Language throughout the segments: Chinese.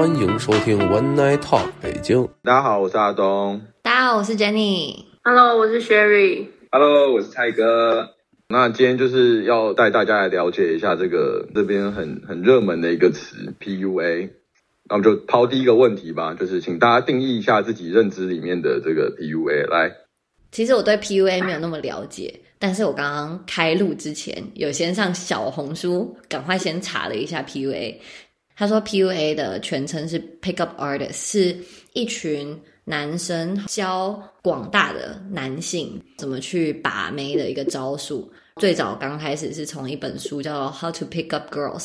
欢迎收听 One Night Talk 北京。大家好，我是阿东。大家好，我是 Jenny。Hello，我是 Sherry。Hello，我是蔡哥。那今天就是要带大家来了解一下这个这边很很热门的一个词 PUA。那我们就抛第一个问题吧，就是请大家定义一下自己认知里面的这个 PUA。来，其实我对 PUA 没有那么了解，但是我刚刚开录之前有先上小红书，赶快先查了一下 PUA。他说 PUA 的全称是 Pickup Artist，是一群男生教广大的男性怎么去把妹的一个招数。最早刚开始是从一本书叫《How to Pick Up Girls》，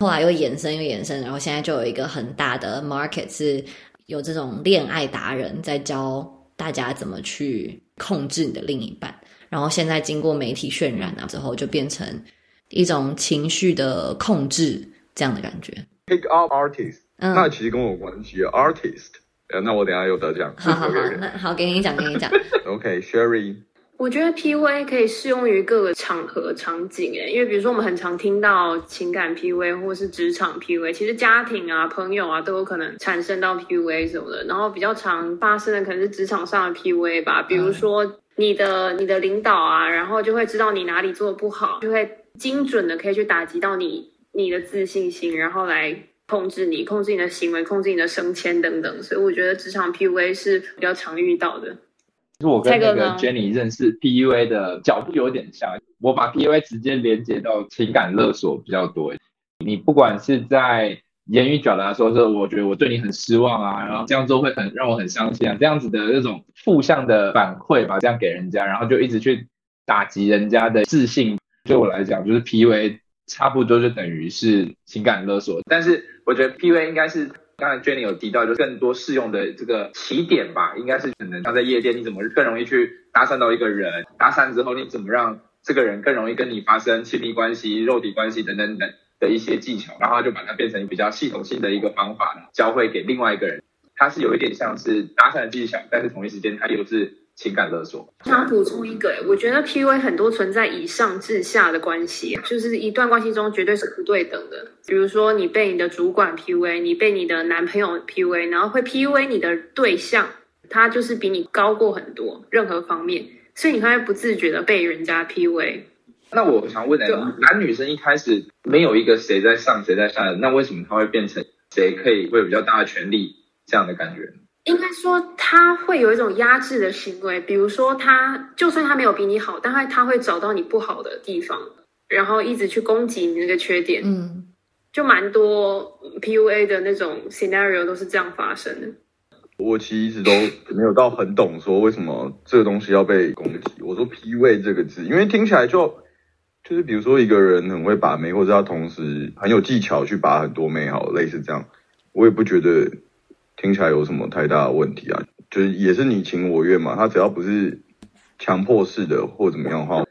后来又延伸又延伸，然后现在就有一个很大的 market 是有这种恋爱达人在教大家怎么去控制你的另一半。然后现在经过媒体渲染啊之后，就变成一种情绪的控制这样的感觉。Pick up artist，、嗯，那其实跟我有关系啊，artist。呃，那我等下又得奖。好好好那好，给你讲，给你讲。OK，Sherry，、我觉得 PUA 可以适用于各个场合场景，诶，因为比如说我们很常听到情感 PUA 或是职场 PUA，其实家庭啊、朋友啊都有可能产生到 PUA 什么的。然后比较常发生的可能是职场上的 PUA 吧，比如说你的你的领导啊，然后就会知道你哪里做的不好，就会精准的可以去打击到你你的自信心，然后来。控制你，控制你的行为，控制你的升迁等等，所以我觉得职场 PUA 是比较常遇到的。其实我跟那个 Jenny 认识 PUA 的角度有点像，我把 PUA 直接连接到情感勒索比较多。你不管是在言语表达说是我觉得我对你很失望啊，然后这样做会很让我很伤心啊，这样子的那种负向的反馈吧，这样给人家，然后就一直去打击人家的自信。对我来讲，就是 PUA 差不多就等于是情感勒索，但是我觉得 PUA 应该是。刚才 Jenny 有提到，就更多适用的这个起点吧，应该是可能像在夜店，你怎么更容易去搭讪到一个人？搭讪之后，你怎么让这个人更容易跟你发生亲密关系、肉体关系等等等的一些技巧，然后就把它变成比较系统性的一个方法，教会给另外一个人。它是有一点像是搭讪的技巧，但是同一时间它又是情感勒索。想补充一个，我觉得 PUA 很多存在以上至下的关系，就是一段关系中绝对是不对等的。比如说，你被你的主管 PUA，你被你的男朋友 PUA，然后会 PUA 你的对象，他就是比你高过很多任何方面，所以你会不自觉的被人家 PUA。那我想问男女生一开始没有一个谁在上谁在下的，那为什么他会变成谁可以会有比较大的权利这样的感觉？应该说他会有一种压制的行为，比如说他就算他没有比你好，但他他会找到你不好的地方，然后一直去攻击你那个缺点。嗯，就蛮多 PUA 的那种 scenario 都是这样发生的。我其实一直都没有到很懂说为什么这个东西要被攻击。我说 PUA 这个字，因为听起来就就是比如说一个人很会把妹，或者他同时很有技巧去把很多妹，好类似这样，我也不觉得听起来有什么太大的问题啊。就是也是你情我愿嘛，他只要不是强迫式的或怎么样的话，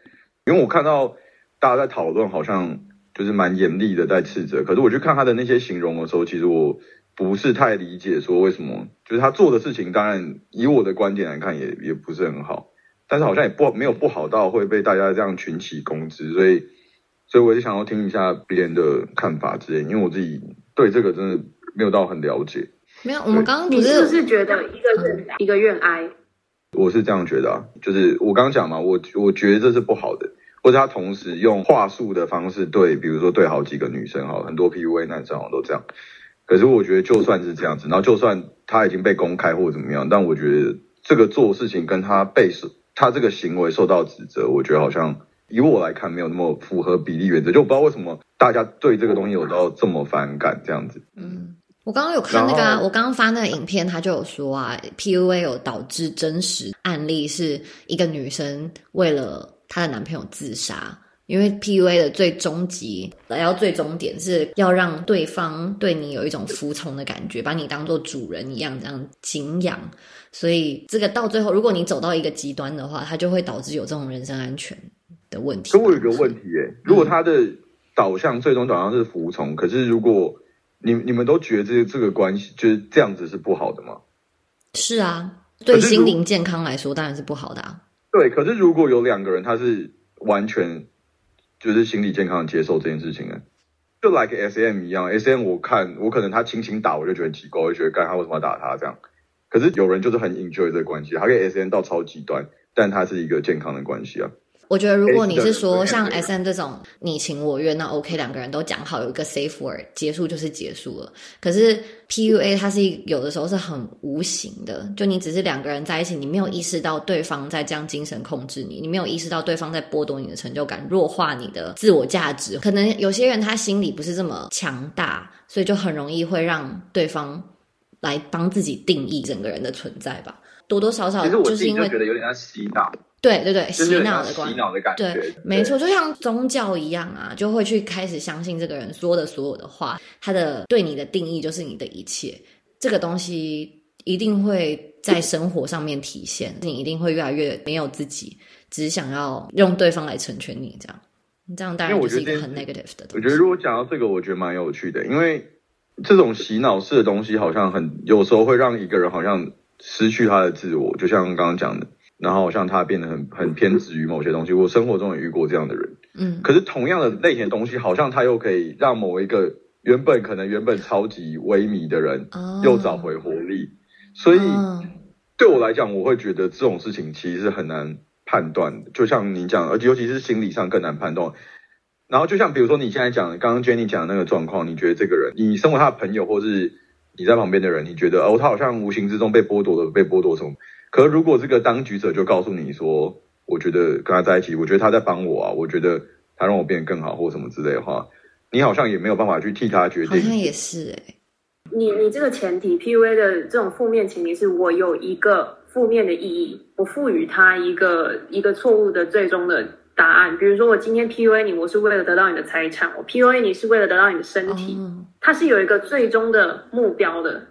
因为我看到大家在讨论，好像就是蛮严厉的在斥责，可是我去看他的那些形容的时候，其实我不是太理解说为什么，就是他做的事情，当然以我的观点来看也也不是很好，但是好像也不没有不好到会被大家这样群起攻之，所以所以我就想要听一下别人的看法之类，因为我自己对这个真的没有到很了解，没有，我们刚刚你是不是觉得一个愿一个愿挨？我是这样觉得啊，就是我刚刚讲嘛，我我觉得这是不好的，或者他同时用话术的方式对，比如说对好几个女生哈，很多 PUA 男生好像都这样。可是我觉得就算是这样子，然后就算他已经被公开或怎么样，但我觉得这个做事情跟他被受他这个行为受到指责，我觉得好像以我来看没有那么符合比例原则，就我不知道为什么大家对这个东西有到这么反感这样子。嗯，我刚刚有看那个、啊，我刚刚发那个影片，他就有说啊，PUA 有导致真实案例是一个女生为了她的男朋友自杀。因为 PUA 的最终极，来到最终点是要让对方对你有一种服从的感觉，把你当做主人一样这样敬仰。所以这个到最后，如果你走到一个极端的话，它就会导致有这种人身安全的问题。可我有个问题耶、如果他的导向最终导向是服从，可是如果你你们都觉得这这个关系就是这样子是不好的吗？是啊，对心灵健康来说当然是不好的啊。对，可是如果有两个人他是完全就是心理健康地接受这件事情呢，就就 like S M 一样，S M 我看我可能他轻轻打我就觉得很奇怪，我就觉得干他为什么要打他这样？可是有人就是很 enjoy 这个关系，他跟 S M 到超极端，但他是一个健康的关系啊。我觉得如果你是说像 S M 这种你情我愿，那 OK，两个人都讲好有一个 safe word，结束就是结束了。可是 P U A 它是一有的时候是很无形的，就你只是两个人在一起，你没有意识到对方在这样精神控制你，你没有意识到对方在剥夺你的成就感，弱化你的自我价值。可能有些人他心里不是这么强大，所以就很容易会让对方来帮自己定义整个人的存在吧。多多少少其实我自己就就是因为觉得有点像洗脑，对对对洗脑的洗脑的感觉。对，没错，就像宗教一样啊，就会去开始相信这个人说的所有的话，他的对你的定义就是你的一切。这个东西一定会在生活上面体现，你一定会越来越没有自己，只想要用对方来成全你，这样，这样当然我就是一个很 negative 的东西。我觉得如果讲到这个，我觉得蛮有趣的，因为这种洗脑式的东西，好像很有时候会让一个人好像失去他的自我，就像刚刚讲的，然后好像他变得很很偏执于某些东西。我生活中也遇过这样的人，嗯，可是同样的类型的东西，好像他又可以让某一个原本可能原本超级萎靡的人哦又找回活力，所以。哦对我来讲，我会觉得这种事情其实是很难判断的，就像你讲，而且尤其是心理上更难判断。然后就像比如说你现在讲，刚刚 Jenny 讲的那个状况，你觉得这个人，你身为他的朋友，或是你在旁边的人，你觉得哦，他好像无形之中被剥夺了，被剥夺什么？可是如果这个当局者就告诉你说，我觉得跟他在一起，我觉得他在帮我啊，我觉得他让我变得更好，或什么之类的话，你好像也没有办法去替他决定。好像也是哎、你你这个前提 PUA 的这种负面前提是我有一个负面的意义，我赋予他一个一个错误的最终的答案。比如说我今天 PUA 你，我是为了得到你的财产；我 PUA 你是为了得到你的身体，哦，它是有一个最终的目标的。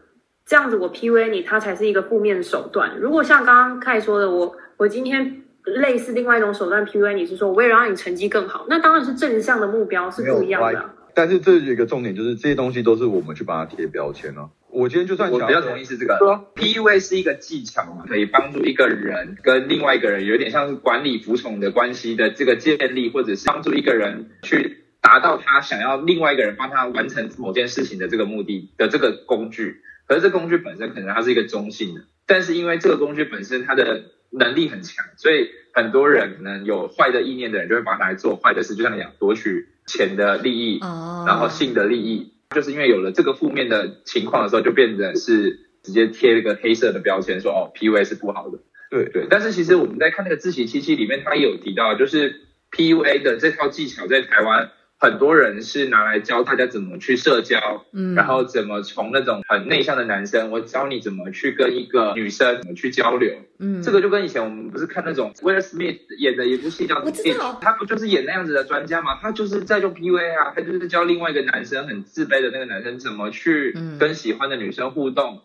这样子我 PUA 你，它才是一个负面手段。如果像刚刚凯说的，我我今天类似另外一种手段 PUA 你是说我为了让你成绩更好，那当然是正向的目标是不一样的啊。但是这有一个重点，就是这些东西都是我们去把它贴标签啊。我今天就算我比较同意是这个。说 PUA 是一个技巧嘛，可以帮助一个人跟另外一个人有点像是管理服从的关系的这个建立，或者是帮助一个人去达到他想要另外一个人帮他完成某件事情的这个目的的这个工具。可是这工具本身可能它是一个中性的，但是因为这个工具本身它的能力很强，所以很多人可能有坏的意念的人就会把它拿来做坏的事，就像你讲夺取钱的利益，哦，然后性的利益，就是因为有了这个负面的情况的时候，就变成是直接贴了个黑色的标签，说哦，PUA 是不好的。对对，但是其实我们在看那个自习七七里面，他也有提到，就是 PUA 的这套技巧在台湾，很多人是拿来教大家怎么去社交，嗯，然后怎么从那种很内向的男生，我教你怎么去跟一个女生怎么去交流。嗯，这个就跟以前我们不是看那种 Will Smith 演的一部戏叫《我知 It 道他不就是演那样子的专家吗？他就是在用 PUA 啊，他就是教另外一个男生很自卑的那个男生怎么去嗯跟喜欢的女生互动。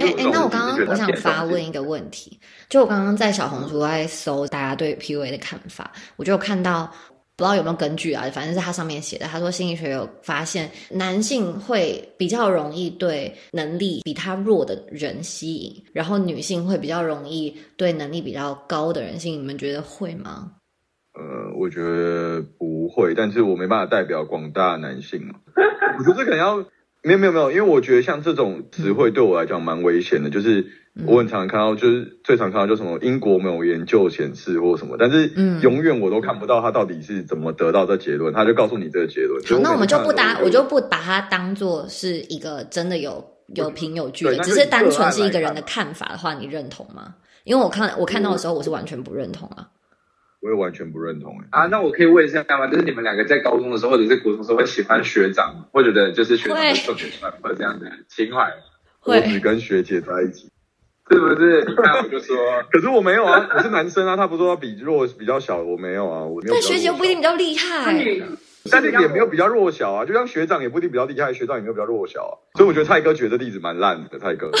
哎哎，那我刚刚我想发问一个问题，就我刚刚在小红书在搜大家对 PUA 的看法，我就有看到不知道有没有根据啊，反正是他上面写的，他说心理学有发现男性会比较容易对能力比他弱的人吸引，然后女性会比较容易对能力比较高的人吸引，你们觉得会吗？呃，我觉得不会，但是我没办法代表广大男性。我觉得可能要没有没有没有，因为我觉得像这种词汇对我来讲蛮危险的，就是我很常看到，就是最常看到就什么英国某研究显示或什么，但是嗯永远我都看不到他到底是怎么得到这结论，他就告诉你这个结论。好，那我们就不打打，我就不把它当做是一个真的有有凭有据的，只是单纯是一个人的看法的话，你认同吗？因为我看我看到的时候，我是完全不认同啊。我也完全不认同哎。啊，那我可以问一下吗？就是你们两个在高中的时候，或者是国中的时候，会喜欢学长吗，或者的就是学长会特别喜欢，或者这样的情怀，会我只跟学姐在一起，是不是？你看，我就说，可是我没有啊，我是男生啊，他不是说他比弱比较小，我没有啊，我没有。但学姐不一定比较厉害，女但是也没有比较弱小啊，就像学长也不一定比较厉害，学长也没有比较弱小啊，所以我觉得泰哥举的例子蛮烂的，泰哥。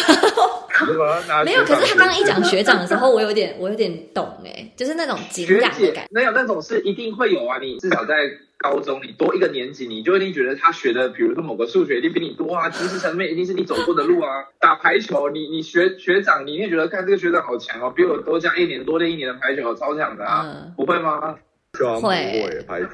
没有。可是他刚刚一讲学长的时候，我有点我有点懂哎，就是那种敬学姐仰的感觉。没有那种是一定会有啊，你至少在高中，你多一个年级，你就一定觉得他学的，比如说某个数学一定比你多啊，知识层面一定是你走过的路啊。打排球，你你学学长，你一定觉得看这个学长好强哦，比我多加一年多练一年的排球，超强的啊，嗯，不会吗？对啊，不会会排球，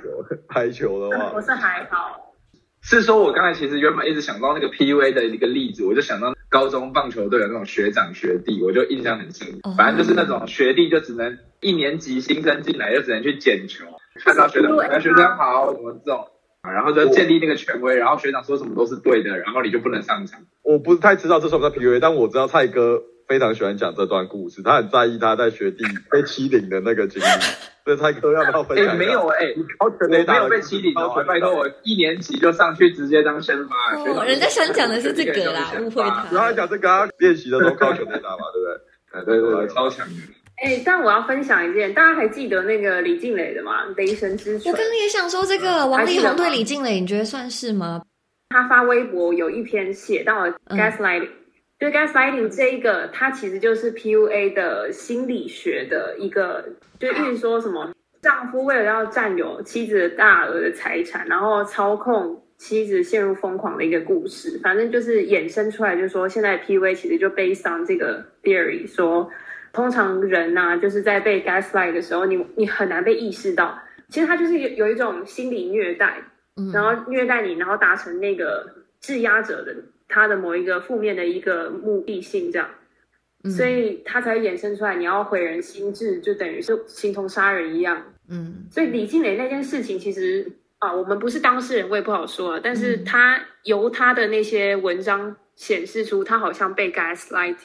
排球的话。我，是还好，是说我刚才其实原本一直想到那个 PUA 的一个例子，我就想到高中棒球队的那种学长学弟，我就印象很深。反正就是那种学弟就只能一年级新生进来就只能去捡球，看到学长，哎学长好，什么这种，然后就建立那个权威，然后学长说什么都是对的，然后你就不能上场。我不太知道这算不算 PUA，但我知道蔡哥非常喜欢讲这段故事，他很在意他在学弟被欺凌的那个经历。所以他都要不要分享？哎，没有哎，高我没有被欺凌哦，拜托我一年级就上去直接当先发。哦，人家想讲的是这个啦，误会他。然后讲这个练习的时候高球在打嘛，对不对？对对对，超强的。哎，但我要分享一件，大家还记得那个李静蕾的吗？雷神之锤。我刚刚也想说这个王力宏对李静蕾，你觉得算是吗？他发微博有一篇写到了 gaslighting，就 gaslighting 这一个，它其实就是 PUA 的心理学的一个，就一直说什么丈夫为了要占有妻子的大额的财产，然后操控妻子陷入疯狂的一个故事。反正就是衍生出来，就是说现在 PUA 其实就 based on 这个 theory 说。通常人呐，就是在被 gaslight 的时候，你你很难被意识到，其实他就是有有一种心理虐待，然后虐待你，然后达成那个质押者的他的某一个负面的一个目的性，这样，所以他才衍生出来，你要毁人心智，就等于是形同杀人一样。嗯，所以李静蕾那件事情，其实啊，我们不是当事人，我也不好说，但是他由他的那些文章显示出，他好像被 gaslight。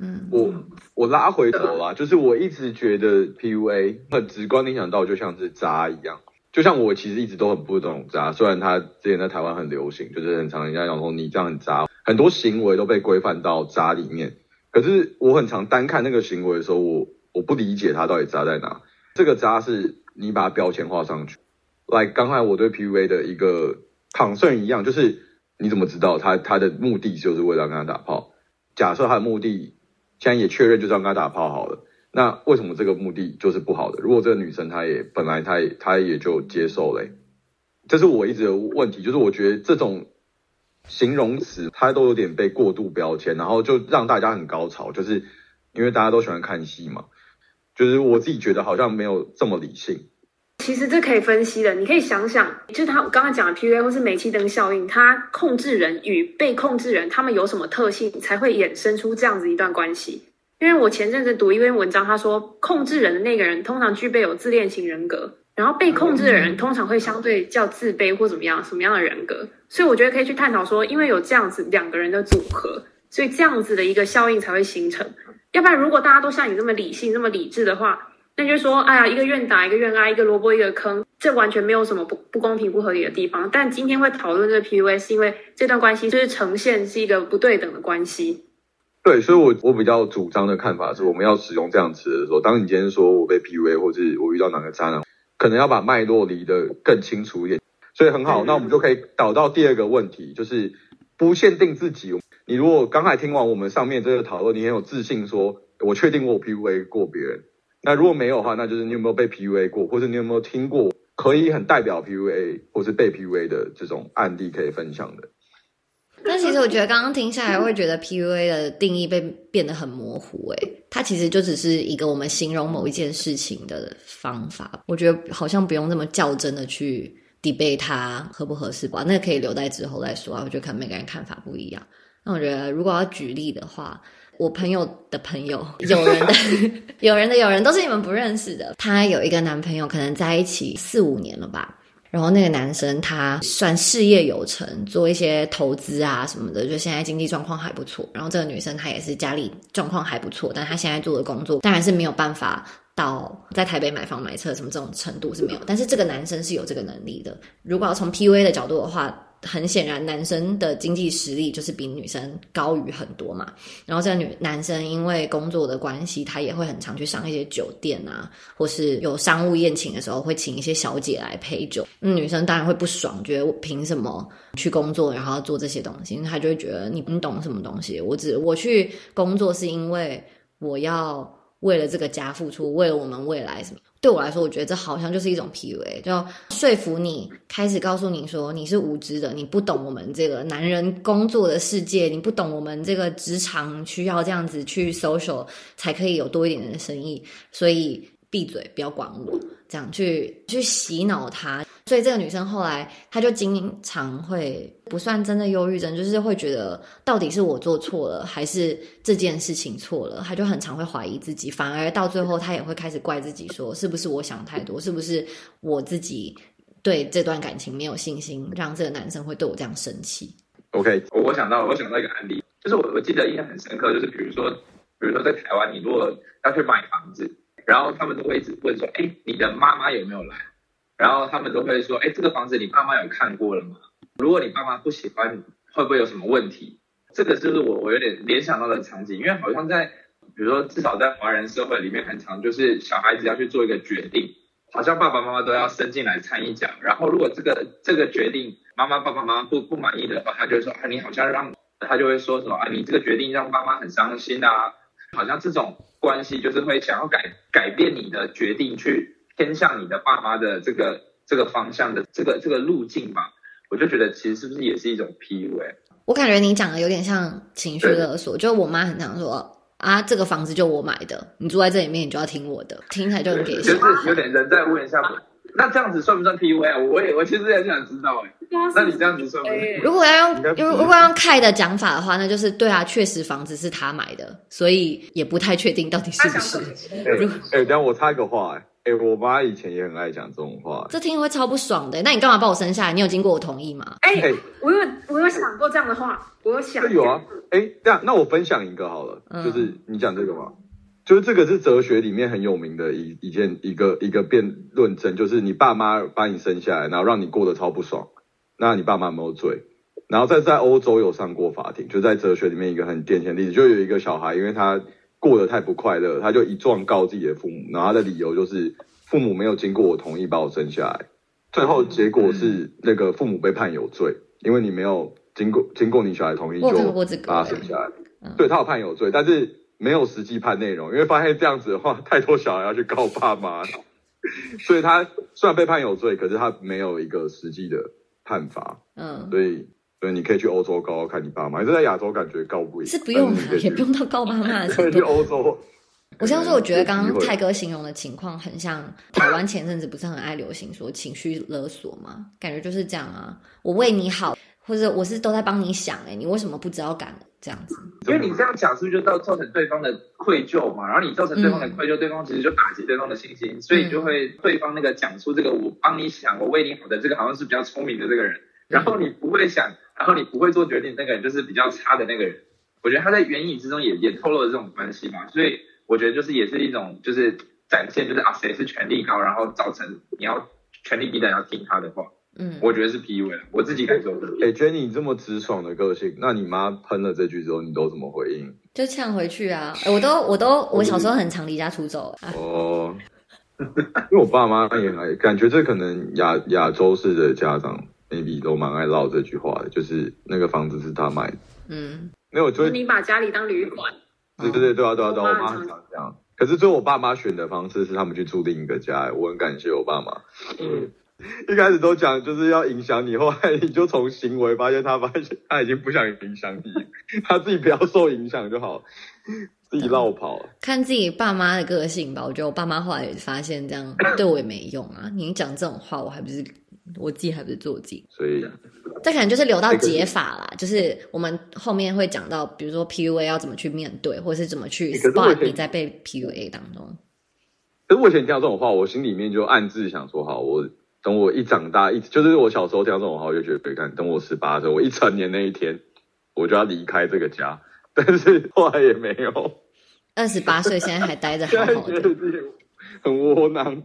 嗯，我我拉回头啦，就是我一直觉得 PUA 很直观联想到就像是渣一样，就像我其实一直都很不懂渣，虽然他之前在台湾很流行，就是很常人家讲说你这样很渣，很多行为都被规范到渣里面。可是我很常单看那个行为的时候，我我不理解他到底渣在哪。这个渣是你把标签画上去，来刚才我对 PUA 的一个 concern 一样，就是你怎么知道他他的目的就是为了跟他打炮？假设他的目的。现在也确认就是要跟他打炮好了，那为什么这个目的就是不好的？如果这个女生她也本来她也她也就接受嘞，这是我一直的问题，就是我觉得这种形容词它都有点被过度标签，然后就让大家很高潮，就是因为大家都喜欢看戏嘛，就是我自己觉得好像没有这么理性。其实这可以分析的，你可以想想，就是他刚刚讲的 PUA 或是煤气灯效应，它控制人与被控制人，他们有什么特性才会衍生出这样子一段关系？因为我前阵子读一篇文章，他说控制人的那个人通常具备有自恋型人格，然后被控制的人通常会相对较自卑或怎么样，什么样的人格？所以我觉得可以去探讨说，因为有这样子两个人的组合，所以这样子的一个效应才会形成。要不然，如果大家都像你这么理性、这么理智的话，那就说，哎呀，一个愿打，一个愿挨，一个萝卜一个坑，这完全没有什么不不公平、不合理的地方。但今天会讨论这个 PUA，是因为这段关系就是呈现是一个不对等的关系。对，所以我我比较主张的看法是，我们要使用这样词的时候，当你今天说我被 PUA，或是我遇到哪个渣男，可能要把脉络理得更清楚一点。所以很好，那我们就可以导到第二个问题，就是不限定自己。你如果刚才听完我们上面这个讨论，你很有自信，说我确定我 PUA 过别人。那如果没有的话，那就是你有没有被 PUA 过，或者你有没有听过可以很代表 PUA 或是被 PUA 的这种案例可以分享的？那其实我觉得刚刚听下来，会觉得 PUA 的定义被变得很模糊。诶，它其实就只是一个我们形容某一件事情的方法。我觉得好像不用那么较真的去 debate 它合不合适吧。那可以留在之后再说啊。我觉得可能每个人看法不一样。那我觉得如果要举例的话。我朋友的朋友，有人的，有人的，有人都是你们不认识的。她有一个男朋友，可能在一起四五年了吧。然后那个男生他算事业有成，做一些投资啊什么的，就现在经济状况还不错。然后这个女生她也是家里状况还不错，但她现在做的工作当然是没有办法到在台北买房买车什么这种程度是没有。但是这个男生是有这个能力的。如果要从 PUA 的角度的话。很显然，男生的经济实力就是比女生高于很多嘛。然后这女男生因为工作的关系，他也会很常去上一些酒店啊，或是有商务宴请的时候，会请一些小姐来陪酒。女生当然会不爽，觉得我凭什么去工作，然后做这些东西？她就会觉得你你懂什么东西？我只我去工作是因为我要为了这个家付出，为了我们未来什么。对我来说，我觉得这好像就是一种 PUA，就说服你，开始告诉你说你是无知的，你不懂我们这个男人工作的世界，你不懂我们这个职场需要这样子去 social 才可以有多一点的生意，所以闭嘴，不要管我，这样去去洗脑他。所以这个女生后来她就经常会不算真的忧郁症，就是会觉得到底是我做错了，还是这件事情错了，她就很常会怀疑自己，反而到最后她也会开始怪自己，说是不是我想太多，是不是我自己对这段感情没有信心，让这个男生会对我这样生气。OK，我我想到我想到一个案例，就是我我记得印象很深刻，就是比如说比如说在台湾，你如果要去买房子，然后他们都会一直问说，哎，你的妈妈有没有来？然后他们都会说，哎，这个房子你爸妈有看过了吗？如果你爸妈不喜欢，会不会有什么问题？这个就是我我有点联想到的场景，因为好像在比如说至少在华人社会里面，很常就是小孩子要去做一个决定，好像爸爸妈妈都要伸进来参一脚。然后如果这个这个决定妈妈爸爸妈妈不不满意的话，他就会说啊，你好像让他就会说什么啊，你这个决定让妈妈很伤心啊，好像这种关系就是会想要改改变你的决定，去偏向你的爸妈的这个这个方向的这个这个路径吧。我就觉得其实是不是也是一种 PUA？我感觉你讲的有点像情绪勒索，就我妈很常说啊，这个房子就我买的，你住在这里面，你就要听我的，听起来就很给就是。有点人在问一下，那这样子算不算 PUA 啊？我也我其实也想知道哎、那你这样子算不算？哎如果要用如如果要用凯的讲法的话，那就是对啊，确实房子是他买的，所以也不太确定到底是不是。哎、哎，等下我插一个话、哎，哎，我妈以前也很爱讲这种话、这听会超不爽的。那你干嘛把我生下来？你有经过我同意吗？哎、哎，我有我有想过这样的话，我有想这有啊，哎，这样，那我分享一个好了，嗯就是你讲这个嘛，就是这个是哲学里面很有名的一一件一个一个辩论证，就是你爸妈把你生下来，然后让你过得超不爽，那你爸妈有没有罪？然后在在欧洲有上过法庭，就在哲学里面一个很典型的例子，就有一个小孩，因为他过得太不快乐，他就一状告自己的父母，然后他的理由就是父母没有经过我同意把我生下来，最后结果是那个父母被判有罪，因为你没有经过经过你小孩同意就把他生下来。嗯，对他有判有罪，但是没有实际判内容，因为发现这样子的话，太多小孩要去告爸妈，所以他虽然被判有罪，可是他没有一个实际的判罚，嗯，所以所以你可以去欧洲告告看你爸妈，这在亚洲感觉告不赢，是不用的也不用到告爸妈的 可以去。欧洲。我这样说，我觉得刚刚泰哥形容的情况很像台湾前阵子不是很爱流行说情绪勒索吗？感觉就是这样啊，我为你好，或者我是都在帮你想、欸，哎，你为什么不知道感恩这样子？因为你这样讲，是不是就造造成对方的愧疚嘛？然后你造成对方的愧疚，对方其实就打击对方的信心，所以就会对方那个讲出这个我帮你想，我为你好的这个好像是比较聪明的这个人，然后你不会想，然后你不会做决定，那个人就是比较差的那个人。我觉得他在言语之中也也透露了这种关系嘛，所以我觉得就是也是一种就是展现，就是啊谁是权力高，然后造成你要权力低的人要听他的话，嗯，我觉得是 PUA，我自己感受的。哎、j e n n y 你这么直爽的个性，那你妈喷了这句之后，你都怎么回应？就呛回去啊！欸我都我都我小时候很常离家出走啊，哦，因为我爸妈也很爱，感觉这可能亚亚洲式的家长 maybe 都蛮爱唠这句话的，就是那个房子是他买的。嗯，没有，就就是是你把家里当旅馆，对对对对啊对啊对啊，我妈常这样。可是最后我爸妈选的方式是他们去住另一个家，我很感谢我爸妈。嗯，一开始都讲就是要影响你，后来你就从行为发现他发现他已经不想影响你，他自己不要受影响就好，自己绕跑。看自己爸妈的个性吧。我觉得我爸妈后来也发现这样对我也没用啊。你讲这种话，我还不是我自己还不是做我自己。所以这可能就是留到解法啦，就是我们后面会讲到，比如说 PUA 要怎么去面对，或者是怎么去 spot 前你在被 PUA 当中。可是我以前听到这种话，我心里面就暗自想说，好，我等我一长大，一就是我小时候听到这种话，我就觉得，看，等我十八岁，我一成年那一天，我就要离开这个家。但是后来也没有，二十八岁现在还待着好好的。很窝囊。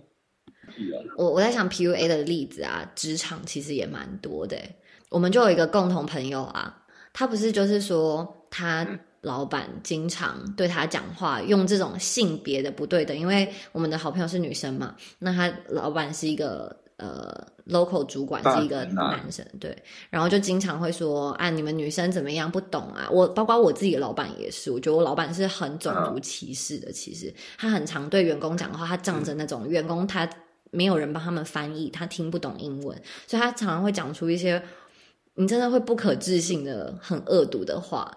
我我在想 PUA 的例子啊，职场其实也蛮多的欸。我们就有一个共同朋友啊，他不是就是说他老板经常对他讲话，用这种性别的不对等，因为我们的好朋友是女生嘛，那他老板是一个呃 local 主管是一个男生，对，然后就经常会说啊，你们女生怎么样不懂啊？我包括我自己的老板也是，我觉得我老板是很种族歧视的，其实。他很常对员工讲话，他仗着那种员工他没有人帮他们翻译，他听不懂英文，所以他常常会讲出一些你真的会不可置信的很恶毒的话，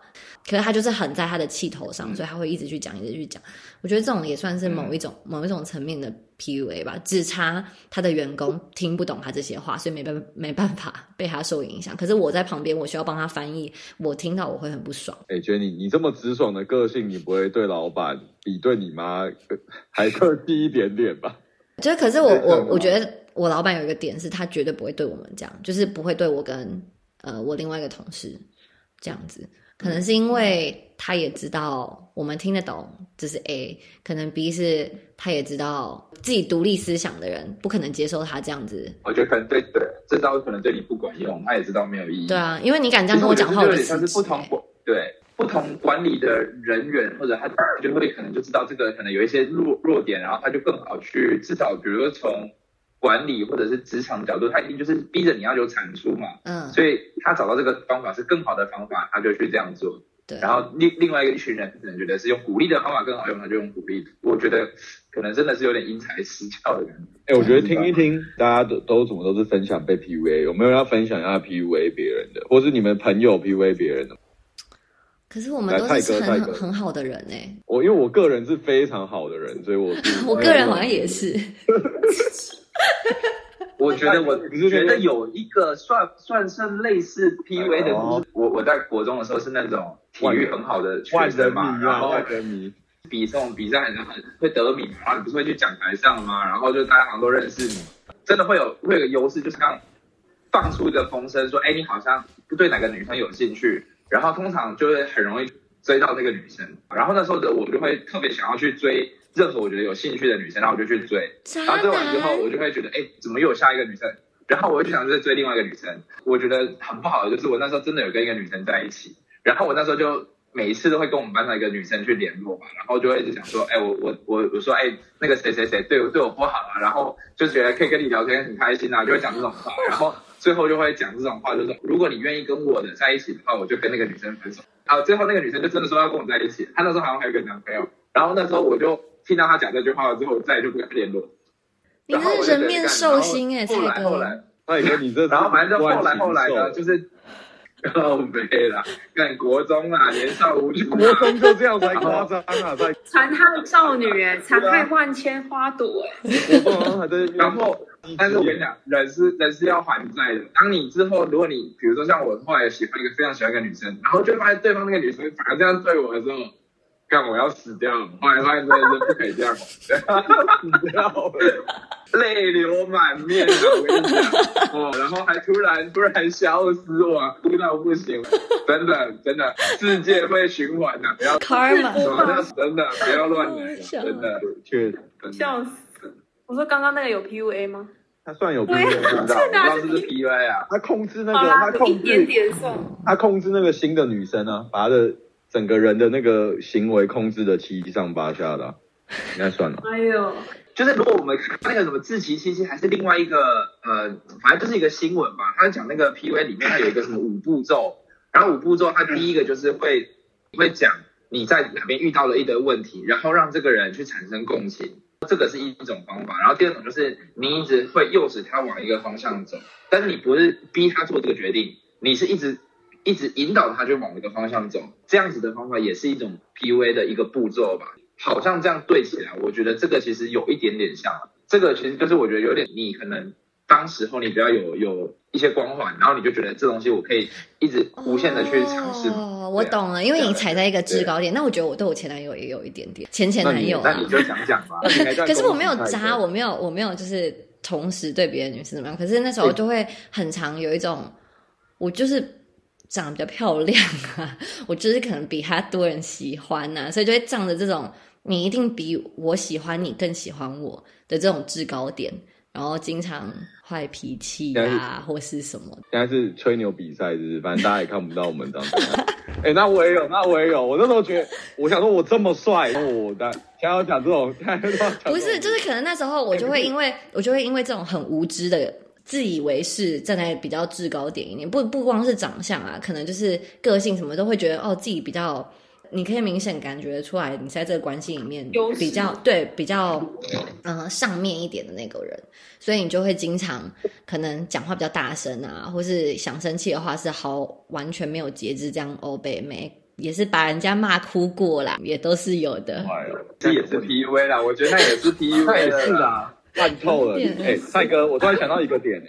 可是他就是很在他的气头上，所以他会一直去讲，一直去讲。我觉得这种也算是某一种、某一种层面的 PUA 吧，只差他的员工听不懂他这些话，所以没办没办法被他受影响。可是我在旁边，我需要帮他翻译，我听到我会很不爽。哎、觉得你你这么直爽的个性，你不会对老板比对你妈呃还客气一点点吧？就是，可是我我我觉得我老板有一个点是，他绝对不会对我们这样，就是不会对我跟呃我另外一个同事这样子。可能是因为他也知道我们听得懂，这是 A，可能 B 是他也知道自己独立思想的人不可能接受他这样子。我觉得可能对对，这招可能对你不管用，他也知道没有意义。对啊，因为你敢这样跟我讲话，我就是、不同管对不同管理的人员，或者他就会可能就知道这个可能有一些弱弱点，然后他就更好去至少比如说从管理或者是职场角度，他一定就是逼着你要有产出嘛，嗯，所以他找到这个方法是更好的方法，他就去这样做。对。然后另另外一个一群人可能觉得是用鼓励的方法更好用，他就用鼓励。我觉得 可能真的是有点因材施教的感觉。哎、我觉得听一听，大家都都怎么都是分享被 PUA，有没有要分享一下 PUA 别人的，或是你们朋友 PUA 别人的？可是我们都来是很泰哥泰哥很很好的人哎、我因为我个人是非常好的人，所以我是 我个人好像也是。我觉得我 觉得有一个算算是类似 PUA 的哦故事。我我在国中的时候是那种体育很好的学生嘛，然啊，后。比这种比赛然后会得名，然后你不是会去讲台上吗？然后就大家好像都认识你，真的会有会有个优势，就是刚放出一个风声说，哎，你好像对哪个女生有兴趣，然后通常就会很容易追到那个女生。然后那时候的我就会特别想要去追任何我觉得有兴趣的女生，然后我就去追。然后追完之后，我就会觉得，哎，怎么又有下一个女生？然后我就想再追另外一个女生。我觉得很不好的就是我那时候真的有跟一个女生在一起，然后我那时候就每一次都会跟我们班上一个女生去联络嘛，然后就会一直想说，哎，我我我我说，哎，那个谁谁谁对我对我不好啊，然后就觉得可以跟你聊天很开心啊，就会讲这种话，然后最后就会讲这种话，就是如果你愿意跟我的在一起的话，我就跟那个女生分手。啊，最后那个女生就真的说要跟我在一起，她那时候好像还有个男朋友，然后那时候我就听到他讲这句话了之后，我再也就不跟她联络。你然后我是人面兽心哎、然后后蔡哥。来后来，那你说你这，然后反正就后来后来呢，就是哦没啦，干国中啊，年少无知啊，国中就这样才夸张啊，在残害少女哎，残害万千花朵哎，国中还在然后。但是我跟你讲，人是人是要还债的。当你之后，如果你比如说像我后来喜欢一个非常喜欢一个女生，然后就发现对方那个女生反而这样对我的时候，干我要死掉了。后来发现真的是不可以这样，死掉了，泪流满面啊！我跟你讲，哦，然后还突然突然消失，哇，哭到不行，真的真的，世界会循环 的、不要 Karma 什么的，真的不要乱来真的确实，真的。笑死！我说刚刚那个有 PUA 吗？他算有 PUA 不知吗道不知道是不是 PUA 啊？他控制那个，他有一点控制点算。他控制那个新的女生啊，把他的整个人的那个行为控制的七上八下的啊、应该算了。哎呦，就是如果我们看那个什么自欺欺欺，还是另外一个呃，反正就是一个新闻吧。他讲那个 PUA 里面，它有一个什么五步骤，然后五步骤，他第一个就是会会讲你在哪边遇到了一堆问题，然后让这个人去产生共情，这个是一种方法。然后第二种就是你一直会诱使他往一个方向走，但是你不是逼他做这个决定，你是一直一直引导他去往一个方向走，这样子的方法也是一种 PUA 的一个步骤吧。好像这样对起来，我觉得这个其实有一点点像，这个其实就是我觉得有点你可能当时候你比较有有一些光环，然后你就觉得这东西我可以一直无限的去尝试。哦，我懂了，因为你踩在一个制高点。那我觉得我对我前男友也有一点点，前前男友啊那你。就讲讲吧。可是我没有渣，我没有，我没有就是同时对别的女生怎么样。可是那时候就会很常有一种，我就是长得比较漂亮啊，我就是可能比他多人喜欢呐、所以就会仗着这种你一定比我喜欢你更喜欢我的这种制高点，然后经常坏脾气啊，或是什么。现在是吹牛比赛，是不是？反正大家也看不到我们这样子。哎、那我也有，那我也有。我那时候觉得，我想说我这么帅，我的现在要讲这种，现在要讲这种不是，就是可能那时候我就会因为我就会因为这种很无知的自以为是，站在比较制高点一点，不不光是长相啊，可能就是个性什么都会觉得哦自己比较你可以明显感觉出来，你在这个关系里面比较对比较嗯、呃上面一点的那个人，所以你就会经常可能讲话比较大声啊，或是想生气的话是好完全没有节制，这样欧北美也是把人家骂哭过啦，也都是有的。这也是 PUA 啦，我觉得那也是 PUA 的 是啊，烂透了。哎，蔡哥，我突然想到一个点，哎，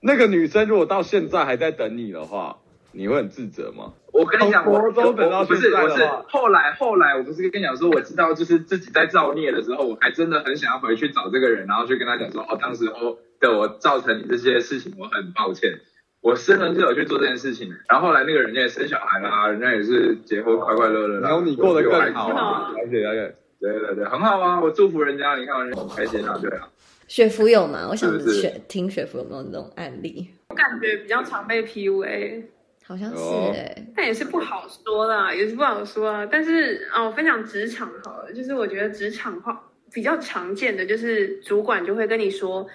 那个女生如果到现在还在等你的话，你会很自责吗？我跟你讲，我从国中等到我不是我是后来后来我不是跟你讲说，我知道就是自己在造孽的时候，我还真的很想要回去找这个人，然后去跟他讲说，哦，当时候的我造成你这些事情，我很抱歉。我真的是有去做这件事情，然后后来那个人家也生小孩啦，人家也是结婚快快乐乐啦，然后你过得更好了解了解。对对对，很好啊，我祝福人家，你看人家很开心啊，对啊。雪芙有吗？我想是是雪听雪芙有没有那种案例？我感觉比较常被 PUA，好像是哦哎、但也是不好说啦，也是不好说啊。但是啊，我分享职场好了，就是我觉得职场话比较常见的，就是主管就会跟你说，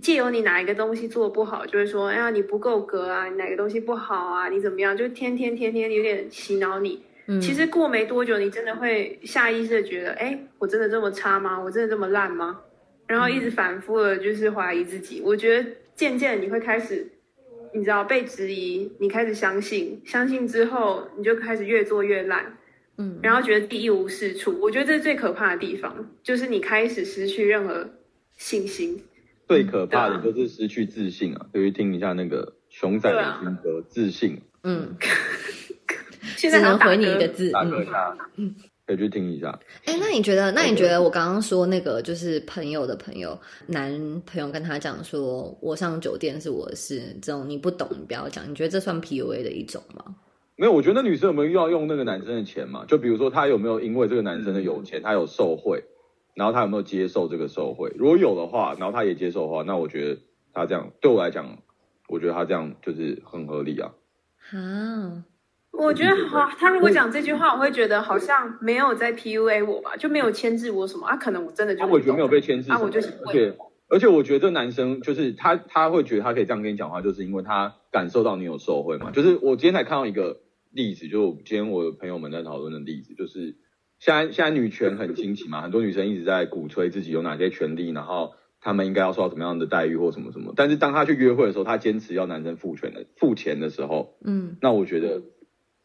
借由你哪一个东西做的不好，就会说，哎呀，你不够格啊，你哪个东西不好啊，你怎么样，就天天天天有点洗脑你。嗯，其实过没多久，你真的会下意识的觉得，哎，我真的这么差吗？我真的这么烂吗？然后一直反复的就是怀疑自己。我觉得渐渐你会开始，你知道被质疑，你开始相信，相信之后你就开始越做越烂，嗯，然后觉得一无是处。我觉得这是最可怕的地方，就是你开始失去任何信心。最可怕的就是失去自信啊！可以去听一下那个熊仔的新歌《自信》，嗯，现在只能回你一个字。可以去听一下。哎、那你觉得？那你觉得我刚刚说那个就是朋友的朋友，男朋友跟他讲说，我上酒店是我的事，这种你不懂，你不要讲。你觉得这算 PUA 的一种吗？没有，我觉得女生有没有要用那个男生的钱嘛？就比如说她有没有因为这个男生的有钱，她有受贿，然后她有没有接受这个受贿？如果有的话，然后她也接受的话，那我觉得她这样对我来讲，我觉得她这样就是很合理啊。啊，我觉得好，他如果讲这句话，我会觉得好像没有在 PUA 我吧，就没有牵制我什么啊？可能我真的就那我觉得没有被牵制啊，我就是而且而且我觉得这男生就是他，他会觉得他可以这样跟你讲话，就是因为他感受到你有受贿嘛。就是我今天才看到一个例子，就今天我的朋友们在讨论的例子，就是现在现在女权很兴起嘛，很多女生一直在鼓吹自己有哪些权利，然后他们应该要受到什么样的待遇或什么什么。但是当他去约会的时候，他坚持要男生付权的付钱的时候，嗯，那我觉得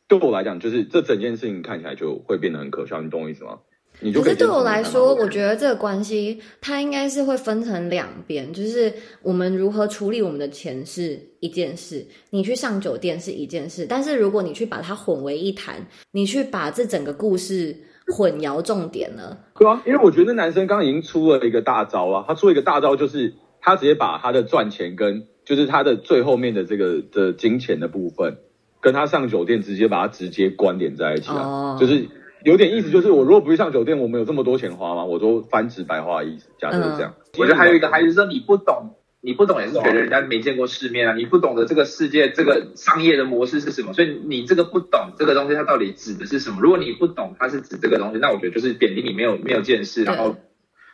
对我来讲，就是这整件事情看起来就会变得很可笑，你懂我意思吗？你就可可是对我来说，我得觉得这个关系它应该是会分成两边，就是我们如何处理我们的钱是一件事，你去上酒店是一件事，但是如果你去把它混为一谈，你去把这整个故事混淆重点了，对啊，因为我觉得那男生刚刚已经出了一个大招啊，他出了一个大招就是他直接把他的赚钱跟就是他的最后面的这个的金钱的部分，跟他上酒店直接把它直接关联在一起啊，哦就是有点意思，就是我如果不去上酒店，我们有这么多钱花吗？我都翻直白话的意思，假设是这样。我觉得还有一个，还是说你不懂，你不懂也是觉得人家没见过世面啊，你不懂得这个世界这个商业的模式是什么，所以你这个不懂这个东西它到底指的是什么？如果你不懂它是指这个东西，那我觉得就是贬低你没有没有见识，然后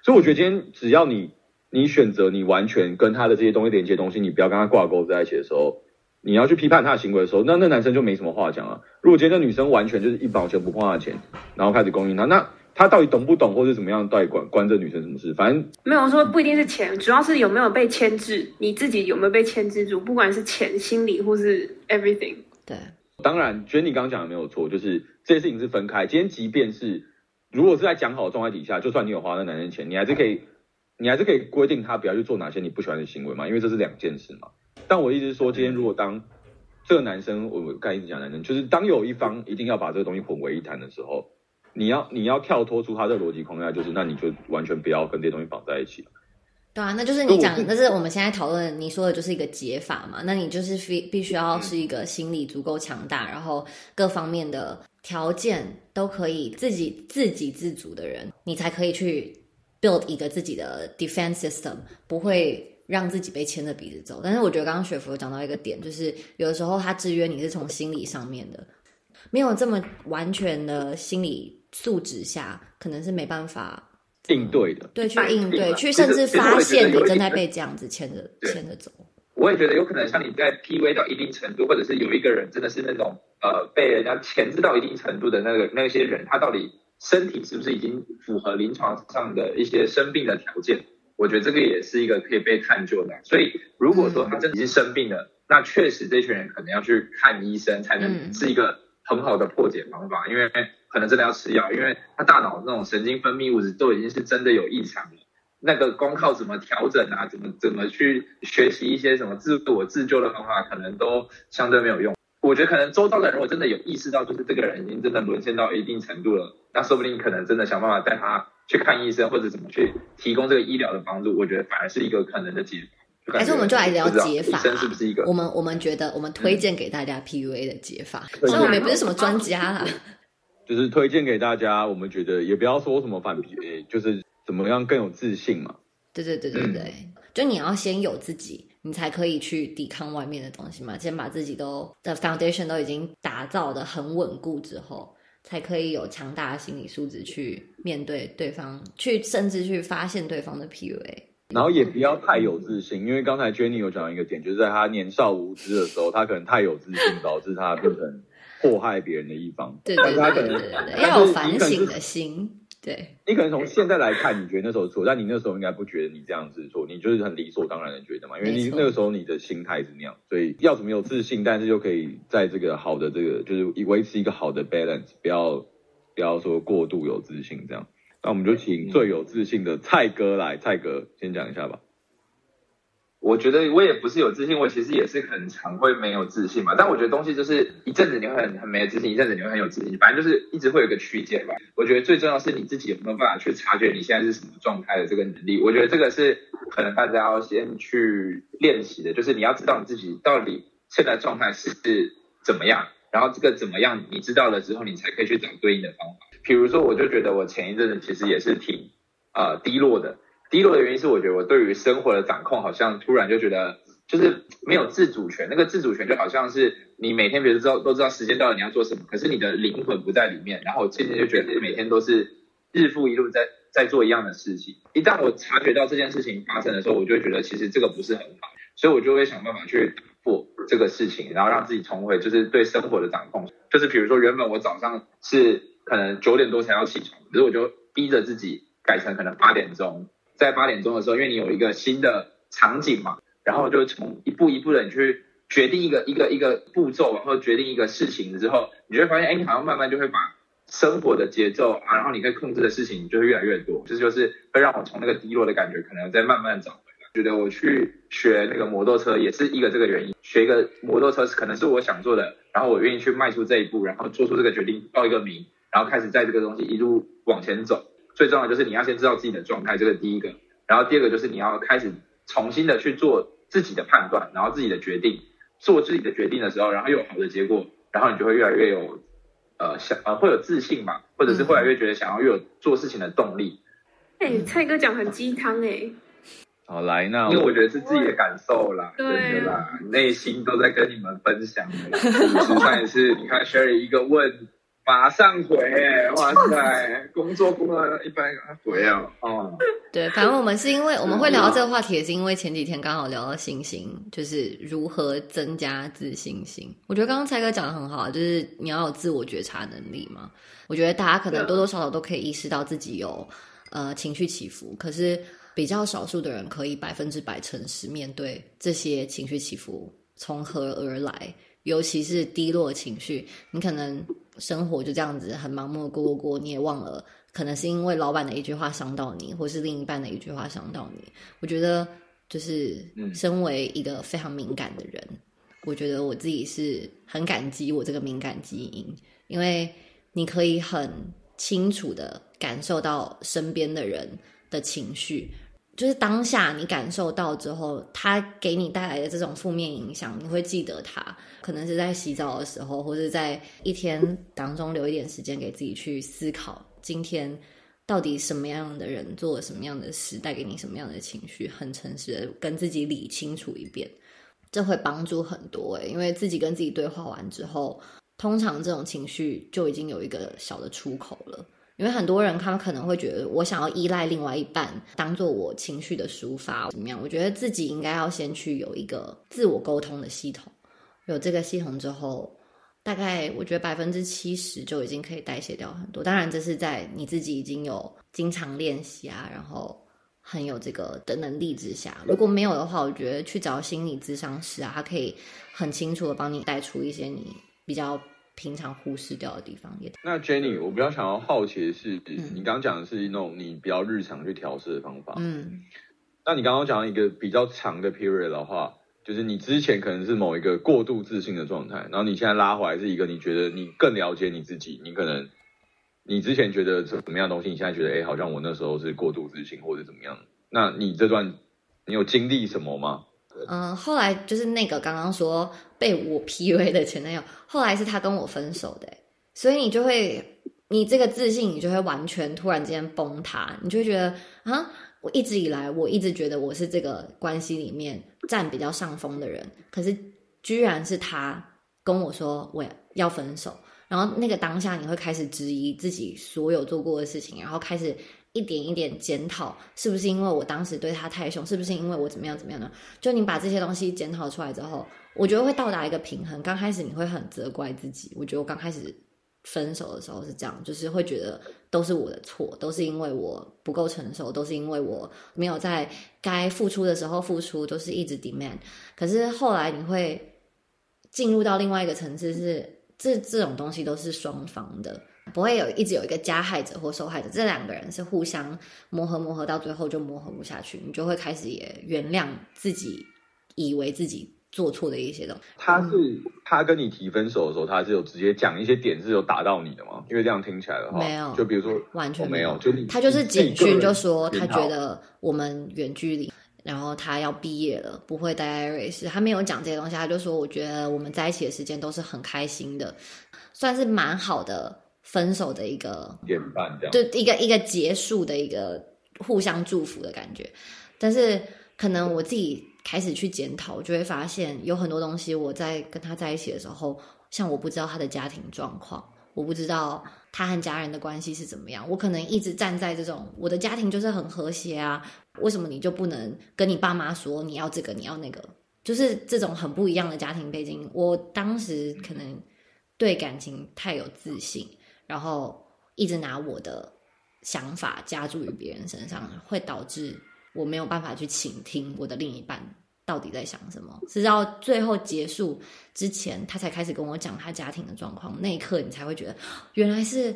所以我觉得今天只要你你选择你完全跟他的这些东西连接的东西，你不要跟他挂钩在一起的时候，你要去批判他的行为的时候，那那男生就没什么话讲了。如果今天那女生完全就是一毛钱不碰他的钱，然后开始供应他，那他到底懂不懂或是怎么样，到底关关这女生什么事？反正没有说不一定是钱，主要是有没有被牵制，你自己有没有被牵制住，不管是钱、心理或是 everything。对，当然，觉得你刚刚讲的没有错，就是这些事情是分开。今天即便是如果是在讲好的状态底下，就算你有花那男生钱，你还是可以，你还是可以规定他不要去做哪些你不喜欢的行为嘛，因为这是两件事嘛。但我意思是说，今天如果当这个男生，我我刚一直讲男生，就是当有一方一定要把这个东西混为一谈的时候，你要你要跳脱出他的逻辑框架，就是那你就完全不要跟这些东西绑在一起。对啊，那就是你讲我，那是我们现在讨论你说的就是一个解法嘛？那你就是必必须要是一个心理足够强大，然后各方面的条件都可以自己自给自足的人，你才可以去 build 一个自己的 defense system，不会让自己被牵着鼻子走。但是我觉得刚刚雪芙有讲到一个点，就是有的时候他制约你是从心理上面的，没有这么完全的心理素质下，可能是没办法应对的，对，去应应对，去甚至发现你正在被这样子牵着牵着走。我我也觉得有可能像你在 PUA 到一定程度，或者是有一个人真的是那种呃被人家钳制到一定程度的那个那些人，他到底身体是不是已经符合临床上的一些生病的条件？我觉得这个也是一个可以被探究的。所以如果说他真的已经生病了，那确实这群人可能要去看医生，才能是一个很好的破解方法，因为可能真的要吃药，因为他大脑那种神经分泌物质都已经是真的有异常了。那个光靠怎么调整啊，怎么怎么去学习一些什么自我自救的方法，可能都相对没有用。我觉得可能周遭的人如果真的有意识到，就是这个人已经真的沦陷到一定程度了，那说不定可能真的想办法带他去看医生，或者怎么去提供这个医疗的帮助。我觉得反而是一个可能的解法。还是我们就来聊解法，医生是不是一个？我们我们觉得我们推荐给大家 PUA 的解法，虽然我们也不是什么专家啦，就是推荐给大家。我们觉得也不要说什么反 PUA，就是怎么样更有自信嘛。对对对对对，就你要先有自己，你才可以去抵抗外面的东西嘛。先把自己都的 foundation 都已经打造的很稳固之后，才可以有强大的心理素质去面对对方，去甚至去发现对方的 PUA。然后也不要太有自信，因为刚才 Jenny 有讲一个点，就是在他年少无知的时候，他可能太有自信，导致他变成祸害别人的一方。对对对对对，要有反省的心。对你可能从现在来看，你觉得那时候错，但你那时候应该不觉得你这样子错，你就是很理所当然的觉得嘛，因为你那个时候你的心态是那样，所以要怎么有自信，但是又可以在这个好的这个就是维持一个好的 balance，不要不要说过度有自信这样。那我们就请最有自信的蔡哥来，蔡哥先讲一下吧。我觉得我也不是有自信，我其实也是很常会没有自信嘛。但我觉得东西就是一阵子你会很很没有自信，一阵子你会很有自信，反正就是一直会有个区间吧。我觉得最重要是你自己有没有办法去察觉你现在是什么状态的这个能力。我觉得这个是可能大家要先去练习的，就是你要知道你自己到底现在状态是怎么样，然后这个怎么样你知道了之后，你才可以去找对应的方法。比如说，我就觉得我前一阵子其实也是挺呃低落的。低落的原因是，我觉得我对于生活的掌控好像突然就觉得就是没有自主权。那个自主权就好像是你每天，比如知道都知道时间到了你要做什么，可是你的灵魂不在里面。然后我渐渐就觉得每天都是日复一日在在做一样的事情。一旦我察觉到这件事情发生的时候，我就觉得其实这个不是很好，所以我就会想办法去做这个事情，然后让自己重回就是对生活的掌控。就是比如说原本我早上是可能九点多才要起床，可是我就逼着自己改成可能八点钟。在八点钟的时候，因为你有一个新的场景嘛，然后就从一步一步的你去决定一个一个一个步骤，然后决定一个事情之后，你就会发现，哎，你好像慢慢就会把生活的节奏啊，然后你可以控制的事情就会越来越多，这就是会让我从那个低落的感觉，可能再慢慢找回来。觉得我去学那个摩托车也是一个这个原因，学一个摩托车是可能是我想做的，然后我愿意去迈出这一步，然后做出这个决定，报一个名，然后开始在这个东西一路往前走。最重要的就是你要先知道自己的状态，这个第一个。然后第二个就是你要开始重新的去做自己的判断，然后自己的决定，做自己的决定的时候，然后又有好的结果，然后你就会越来越有呃想呃会有自信嘛，或者是越来越觉得想要越有做事情的动力。哎，蔡哥讲很鸡汤哎。好来，那因为我觉得是自己的感受啦，真的啦，内心都在跟你们分享。实上也是，你看 Sherry 一个问。马上回，哇塞！工作工作一般回啊，哦，对，反正我们是因为我们会聊这个话题，也是因为前几天刚好聊到信心，就是如何增加自信心。我觉得刚刚蔡哥讲的很好，就是你要有自我觉察能力嘛。我觉得大家可能多多少少都可以意识到自己有呃情绪起伏，可是比较少数的人可以百分之百诚实面对这些情绪起伏从何而来。尤其是低落情绪，你可能生活就这样子很盲目的过过过，你也忘了，可能是因为老板的一句话伤到你，或是另一半的一句话伤到你。我觉得，就是身为一个非常敏感的人，我觉得我自己是很感激我这个敏感基因，因为你可以很清楚的感受到身边的人的情绪。就是当下你感受到之后，他给你带来的这种负面影响，你会记得他。可能是在洗澡的时候，或者在一天当中留一点时间给自己去思考，今天到底什么样的人做了什么样的事，带给你什么样的情绪，很诚实的跟自己理清楚一遍，这会帮助很多诶，因为自己跟自己对话完之后，通常这种情绪就已经有一个小的出口了。因为很多人他们可能会觉得，我想要依赖另外一半当做我情绪的抒发，怎么样？我觉得自己应该要先去有一个自我沟通的系统，有这个系统之后，大概我觉得百分之七十就已经可以代谢掉很多。当然，这是在你自己已经有经常练习啊，然后很有这个的能力之下。如果没有的话，我觉得去找心理咨商师啊，他可以很清楚的帮你带出一些你比较。平常忽视掉的地方也。那 Jenny，我比较想要好奇的是，嗯你刚刚讲的是那种你比较日常去调试的方法。嗯那你刚刚讲一个比较长的 period 的话，就是你之前可能是某一个过度自信的状态，然后你现在拉回来是一个你觉得你更了解你自己，你可能你之前觉得怎么样东西，你现在觉得哎、诶好像我那时候是过度自信或者怎么样。那你这段你有经历什么吗？嗯，后来就是那个刚刚说被我 PUA 的前男友，后来是他跟我分手的，所以你就会，你这个自信，你就会完全突然之间崩塌，你就会觉得啊，我一直以来我一直觉得我是这个关系里面占比较上风的人，可是居然是他跟我说我要分手，然后那个当下你会开始质疑自己所有做过的事情，然后开始一点一点检讨，是不是因为我当时对他太凶，是不是因为我怎么样怎么样呢？就你把这些东西检讨出来之后，我觉得会到达一个平衡。刚开始你会很责怪自己，我觉得我刚开始分手的时候是这样，就是会觉得都是我的错，都是因为我不够成熟，都是因为我没有在该付出的时候付出，都是一直 demand。可是后来你会进入到另外一个层次是，这这种东西都是双方的。不会有一直有一个加害者或受害者，这两个人是互相磨合，磨合到最后就磨合不下去，你就会开始也原谅自己以为自己做错的一些东西。他是他跟你提分手的时候，他是有直接讲一些点是有打到你的吗？因为这样听起来的话，没有就比如说完全哦没有，就你他就是简讯就说他觉得我们远距离，然后他要毕业了，不会待在瑞士。他没有讲这些东西，他就说我觉得我们在一起的时间都是很开心的，算是蛮好的分手的一个典范这样。对一个一个结束的一个互相祝福的感觉。但是可能我自己开始去检讨，我就会发现有很多东西我在跟他在一起的时候，像我不知道他的家庭状况，我不知道他和家人的关系是怎么样，我可能一直站在这种我的家庭就是很和谐啊，为什么你就不能跟你爸妈说你要这个你要那个？就是这种很不一样的家庭背景，我当时可能对感情太有自信，然后一直拿我的想法加注于别人身上，会导致我没有办法去倾听我的另一半到底在想什么。直到最后结束之前，他才开始跟我讲他家庭的状况，那一刻你才会觉得，原来是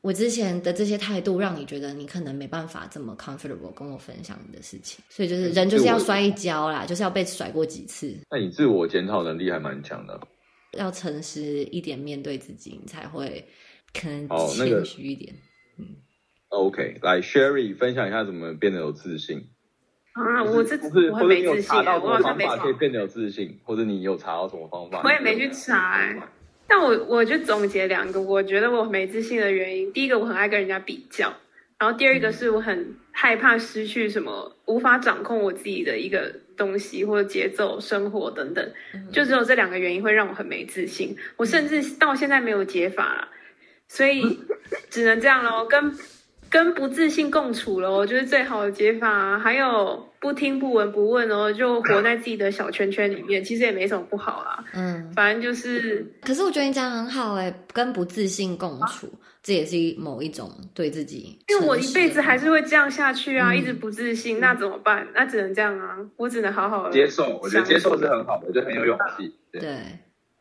我之前的这些态度让你觉得你可能没办法这么 comfortable 跟我分享你的事情。所以就是人就是要摔一跤啦，就是要被甩过几次。那你自我检讨能力还蛮强的。要诚实一点面对自己，你才会可能哦那个谦虚一点。嗯 OK，来 Sherry 分享一下怎么变得有自信。啊，我这不是，我或者你有很没自信欸，查到什么我好像没法可以变得有自信，或者你有查到什么方法？我也没去查、欸。但我我就总结两个，我觉得我没自信的原因。第一个，我很爱跟人家比较；然后第二个是我很害怕失去什么，无法掌控我自己的一个东西或者节奏、生活等等。就只有这两个原因会让我很没自信。我甚至到现在没有解法啦，所以只能这样喽，跟跟不自信共处咯，就是最好的解法啊。还有不听不闻不问哦，就活在自己的小圈圈里面，其实也没什么不好啦。嗯，反正就是可是我觉得你讲得很好哎、跟不自信共处，这也是某一种对自己。因为我一辈子还是会这样下去啊，嗯一直不自信，那怎么办？那只能这样啊，我只能好好的接受，我觉得接受是很好的，就很有勇气。对。对，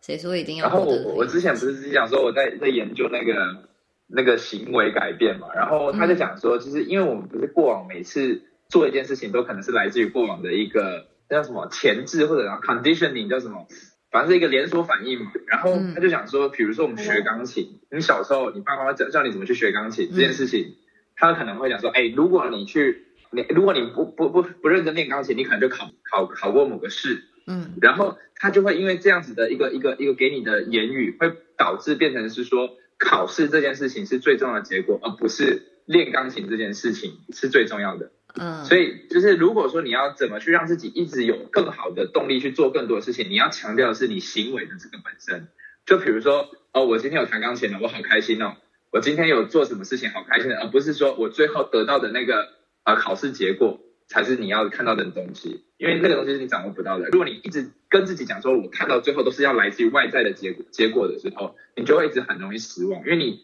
谁说一定要然后我我之前不是讲说我在在研究那个那个行为改变嘛，然后他就讲说，其实因为我们不是过往每次做一件事情都可能是来自于过往的一个那叫什么前置或者叫 conditioning 叫什么，反正是一个连锁反应嘛。然后他就讲说，比如说我们学钢琴，你小时候你爸妈教教你怎么去学钢琴这件事情，他可能会讲说，哎，如果你去你如果你不不不不认真练钢琴，你可能就考考考过某个试，嗯然后他就会因为这样子的一个一个一个给你的言语，会导致变成是说考试这件事情是最重要的结果，而不是练钢琴这件事情是最重要的。嗯，所以就是如果说你要怎么去让自己一直有更好的动力去做更多的事情，你要强调的是你行为的这个本身。就比如说，哦，我今天有弹钢琴了，我好开心哦。我今天有做什么事情好开心的，而不是说我最后得到的那个呃考试结果才是你要看到的东西，因为那个东西是你掌握不到的。如果你一直跟自己讲说，我看到最后都是要来自于外在的结果结果的时候，你就会一直很容易失望，因为你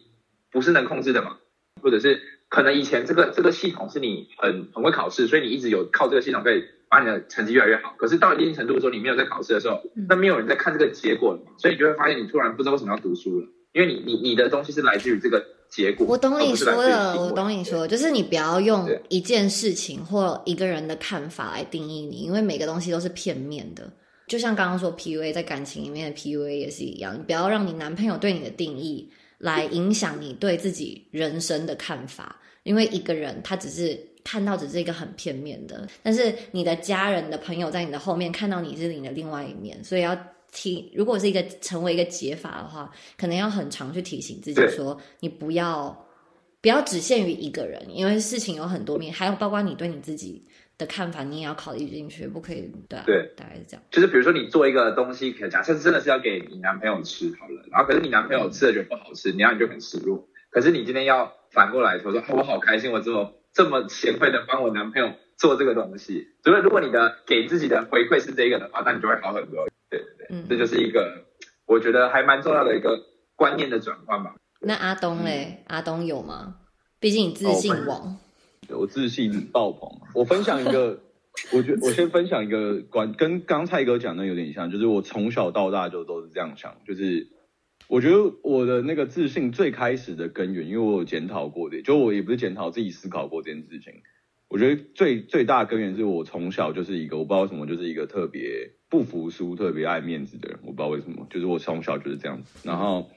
不是能控制的嘛，或者是可能以前这个这个系统是你很很会考试，所以你一直有靠这个系统可以把你的成绩越来越好。可是到一定程度的时候，你没有在考试的时候，那没有人在看这个结果了嘛，所以你就会发现你突然不知道为什么要读书了，因为你你你的东西是来自于这个结果。我懂你说的，我懂你说的，就是你不要用一件事情或一个人的看法来定义你，因为每个东西都是片面的。就像刚刚说 PUA 在感情里面的 PUA 也是一样，你不要让你男朋友对你的定义来影响你对自己人生的看法，因为一个人他只是看到只是一个很片面的，但是你的家人的朋友在你的后面看到你是你的另外一面，所以要提，如果是一个成为一个解法的话，可能要很常去提醒自己说，你不要不要只限于一个人，因为事情有很多面，还有包括你对你自己的看法，你也要考虑进去，不可以对啊，对，大概是这样。就是比如说你做一个东西，可假设真的是要给你男朋友吃好了，然后可是你男朋友吃了觉得不好吃，你然后你就很失落。可是你今天要反过来说说，哦我好开心，我这么这么贤惠的帮我男朋友做这个东西。所以如果你的给自己的回馈是这个的话，那你就会好很多。嗯这就是一个我觉得还蛮重要的一个观念的转换吧。那阿东嘞，阿东有吗？毕竟你自信王，我自信爆棚。我分享一个，我觉我先分享一个观，跟刚蔡哥讲的有点像，就是我从小到大就都是这样想，就是我觉得我的那个自信最开始的根源，因为我有检讨过的，就我也不是检讨自己思考过这件事情。我觉得最最大的根源是我从小就是一个我不知道为什么就是一个特别不服输、特别爱面子的人，我不知道为什么，就是我从小就是这样子。然后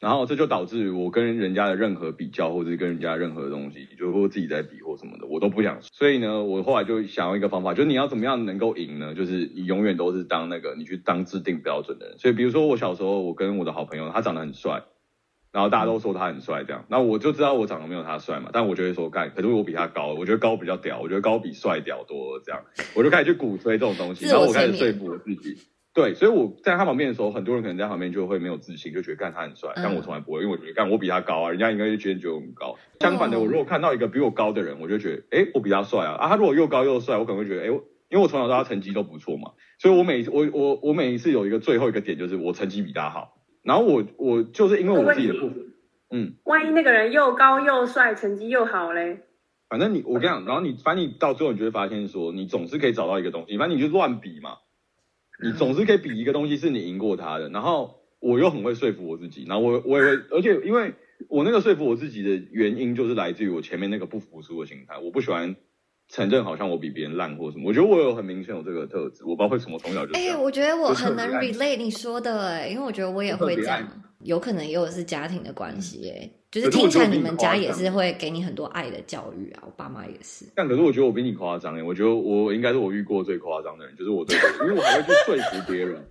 然后这就导致我跟人家的任何比较，或者是跟人家任何东西，就或自己在比或什么的，我都不想。所以呢，我后来就想要一个方法，就是你要怎么样能够赢呢？就是你永远都是当那个你去当制定标准的人。所以比如说我小时候，我跟我的好朋友，他长得很帅，然后大家都说他很帅，这样，那我就知道我长得没有他帅嘛，但我就会说干，可是我比他高，我觉得高比较屌，我觉得高比帅屌多了，这样，我就开始去鼓吹这种东西，然后我开始说服我自己。对，所以我在他旁边的时候，很多人可能在旁边就会没有自信，就觉得干他很帅，但我从来不会，因为我觉得干我比他高啊，人家应该就觉得觉得我很高。相反的，我如果看到一个比我高的人，我就觉得，哎，我比他帅啊，啊，他如果又高又帅，我可能会觉得，哎，我因为我从小到大成绩都不错嘛，所以我每我我我每一次有一个最后一个点就是我成绩比他好，然后我我就是因为我自己的部分，嗯，万一那个人又高又帅，成绩又好嘞，反正你我跟你讲，然后你反正你到最后你就会发现说，你总是可以找到一个东西，反正你就乱比嘛，你总是可以比一个东西是你赢过他的。然后我又很会说服我自己，然后我我也会，而且因为我那个说服我自己的原因，就是来自于我前面那个不服输的心态，我不喜欢承认好像我比别人烂或什么。我觉得我有很明显有这个特质，我不知道为什么从小就这哎、样。我觉得我很能 relate 你说的哎、因为我觉得我也会这样有可能也有是家庭的关系哎、就是听起来你你们家也是会给你很多爱的教育啊，我爸妈也是。但可是我觉得我比你夸张哎，我觉得我应该是我遇过最夸张的人，就是我对，因为我还会去说服别人，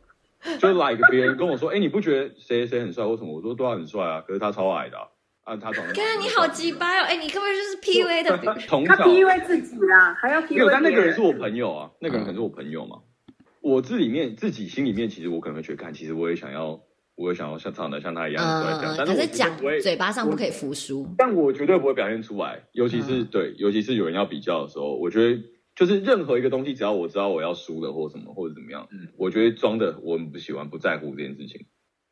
就 like 别人跟我说，哎、你不觉得谁谁很帅或什么？我说对啊，很帅啊，可是他超矮的啊，啊他长得。看你好鸡掰哦！哎、你根本就是 PUA 的比 他 PUA 自己啦，还要 PUA 没有，但那个人是我朋友啊，那个人可能是我朋友嘛。我自里面自己心里面，其实我可能会觉得，看，其实我也想要，我也想要像长得像他一样嗯，但是我可是讲嘴巴上不可以服输。但我绝对不会表现出来，尤其是、嗯对，尤其是有人要比较的时候，我觉得就是任何一个东西，只要我知道我要输了或什么或者怎么样，嗯我觉得装的我很不喜欢，不在乎这件事情。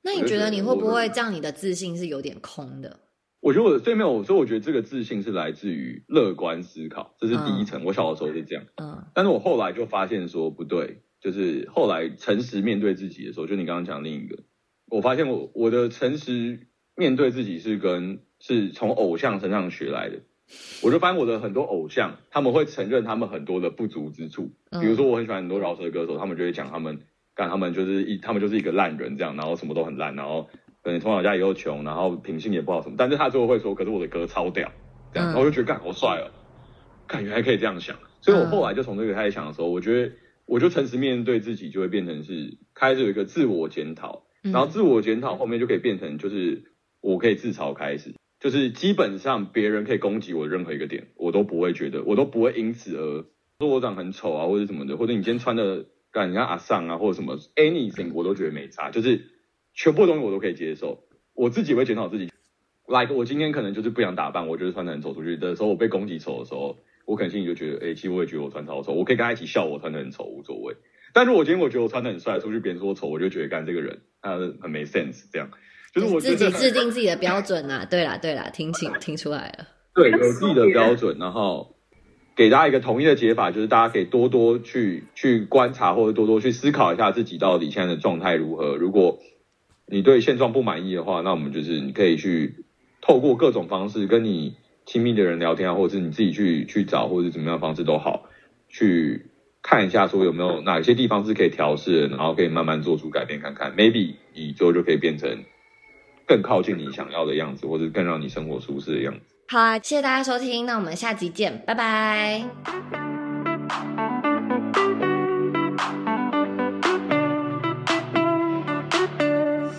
那你觉得你会不会这样？你的自信是有点空的？我觉得我最没有，所以我觉得这个自信是来自于乐观思考，这是第一层。我小的时候是这样。嗯但是我后来就发现说不对，就是后来诚实面对自己的时候，就你刚刚讲另一个，我发现我我的诚实面对自己是跟是从偶像身上学来的。我就发现我的很多偶像，他们会承认他们很多的不足之处，嗯比如说我很喜欢很多饶舌歌手，他们就会讲他们干他们就是一他们就是一个烂人这样，然后什么都很烂，然后可能从小家里又穷，然后品性也不好什么，但是他最后会说，可是我的歌超屌，这样，嗯。然后我就觉得干好帅哦，感觉还可以这样想，所以我后来就从这个开始想的时候，我觉得我就诚实面对自己，就会变成是开始有一个自我检讨，嗯。然后自我检讨后面就可以变成就是我可以自嘲开始，就是基本上别人可以攻击我任何一个点，我都不会觉得，我都不会因此而说我长很丑啊，或者什么的，或者你今天穿的干人家阿尚啊，或者什么 anything 我都觉得没差，就是全部东西我都可以接受，我自己会检讨自己。like 我今天可能就是不想打扮，我觉得穿的很丑出去的时候，我被攻击丑的时候，我可能心里就觉得，哎、其实我也觉得我穿超丑，我可以跟他一起笑我穿的很丑，无所谓。但如果今天我觉得我穿的很帅，出去别人说我丑，我就觉得干这个人他很没 sense，这样就是我自己制定自己的标准啊。对啦对啦，听清听出来了。对，有自己的标准，然后给大家一个统一的解法，就是大家可以多多去去观察，或者多多去思考一下自己到底现在的状态如何。如果你对现状不满意的话，那我们就是你可以去透过各种方式跟你亲密的人聊天啊，或者是你自己去去找，或者怎么样方式都好，去看一下说有没有哪些地方是可以调试，然后可以慢慢做出改变看看，maybe 你最后就可以变成更靠近你想要的样子，或者更让你生活舒适的样子。好啊，谢谢大家收听，那我们下集见，拜拜。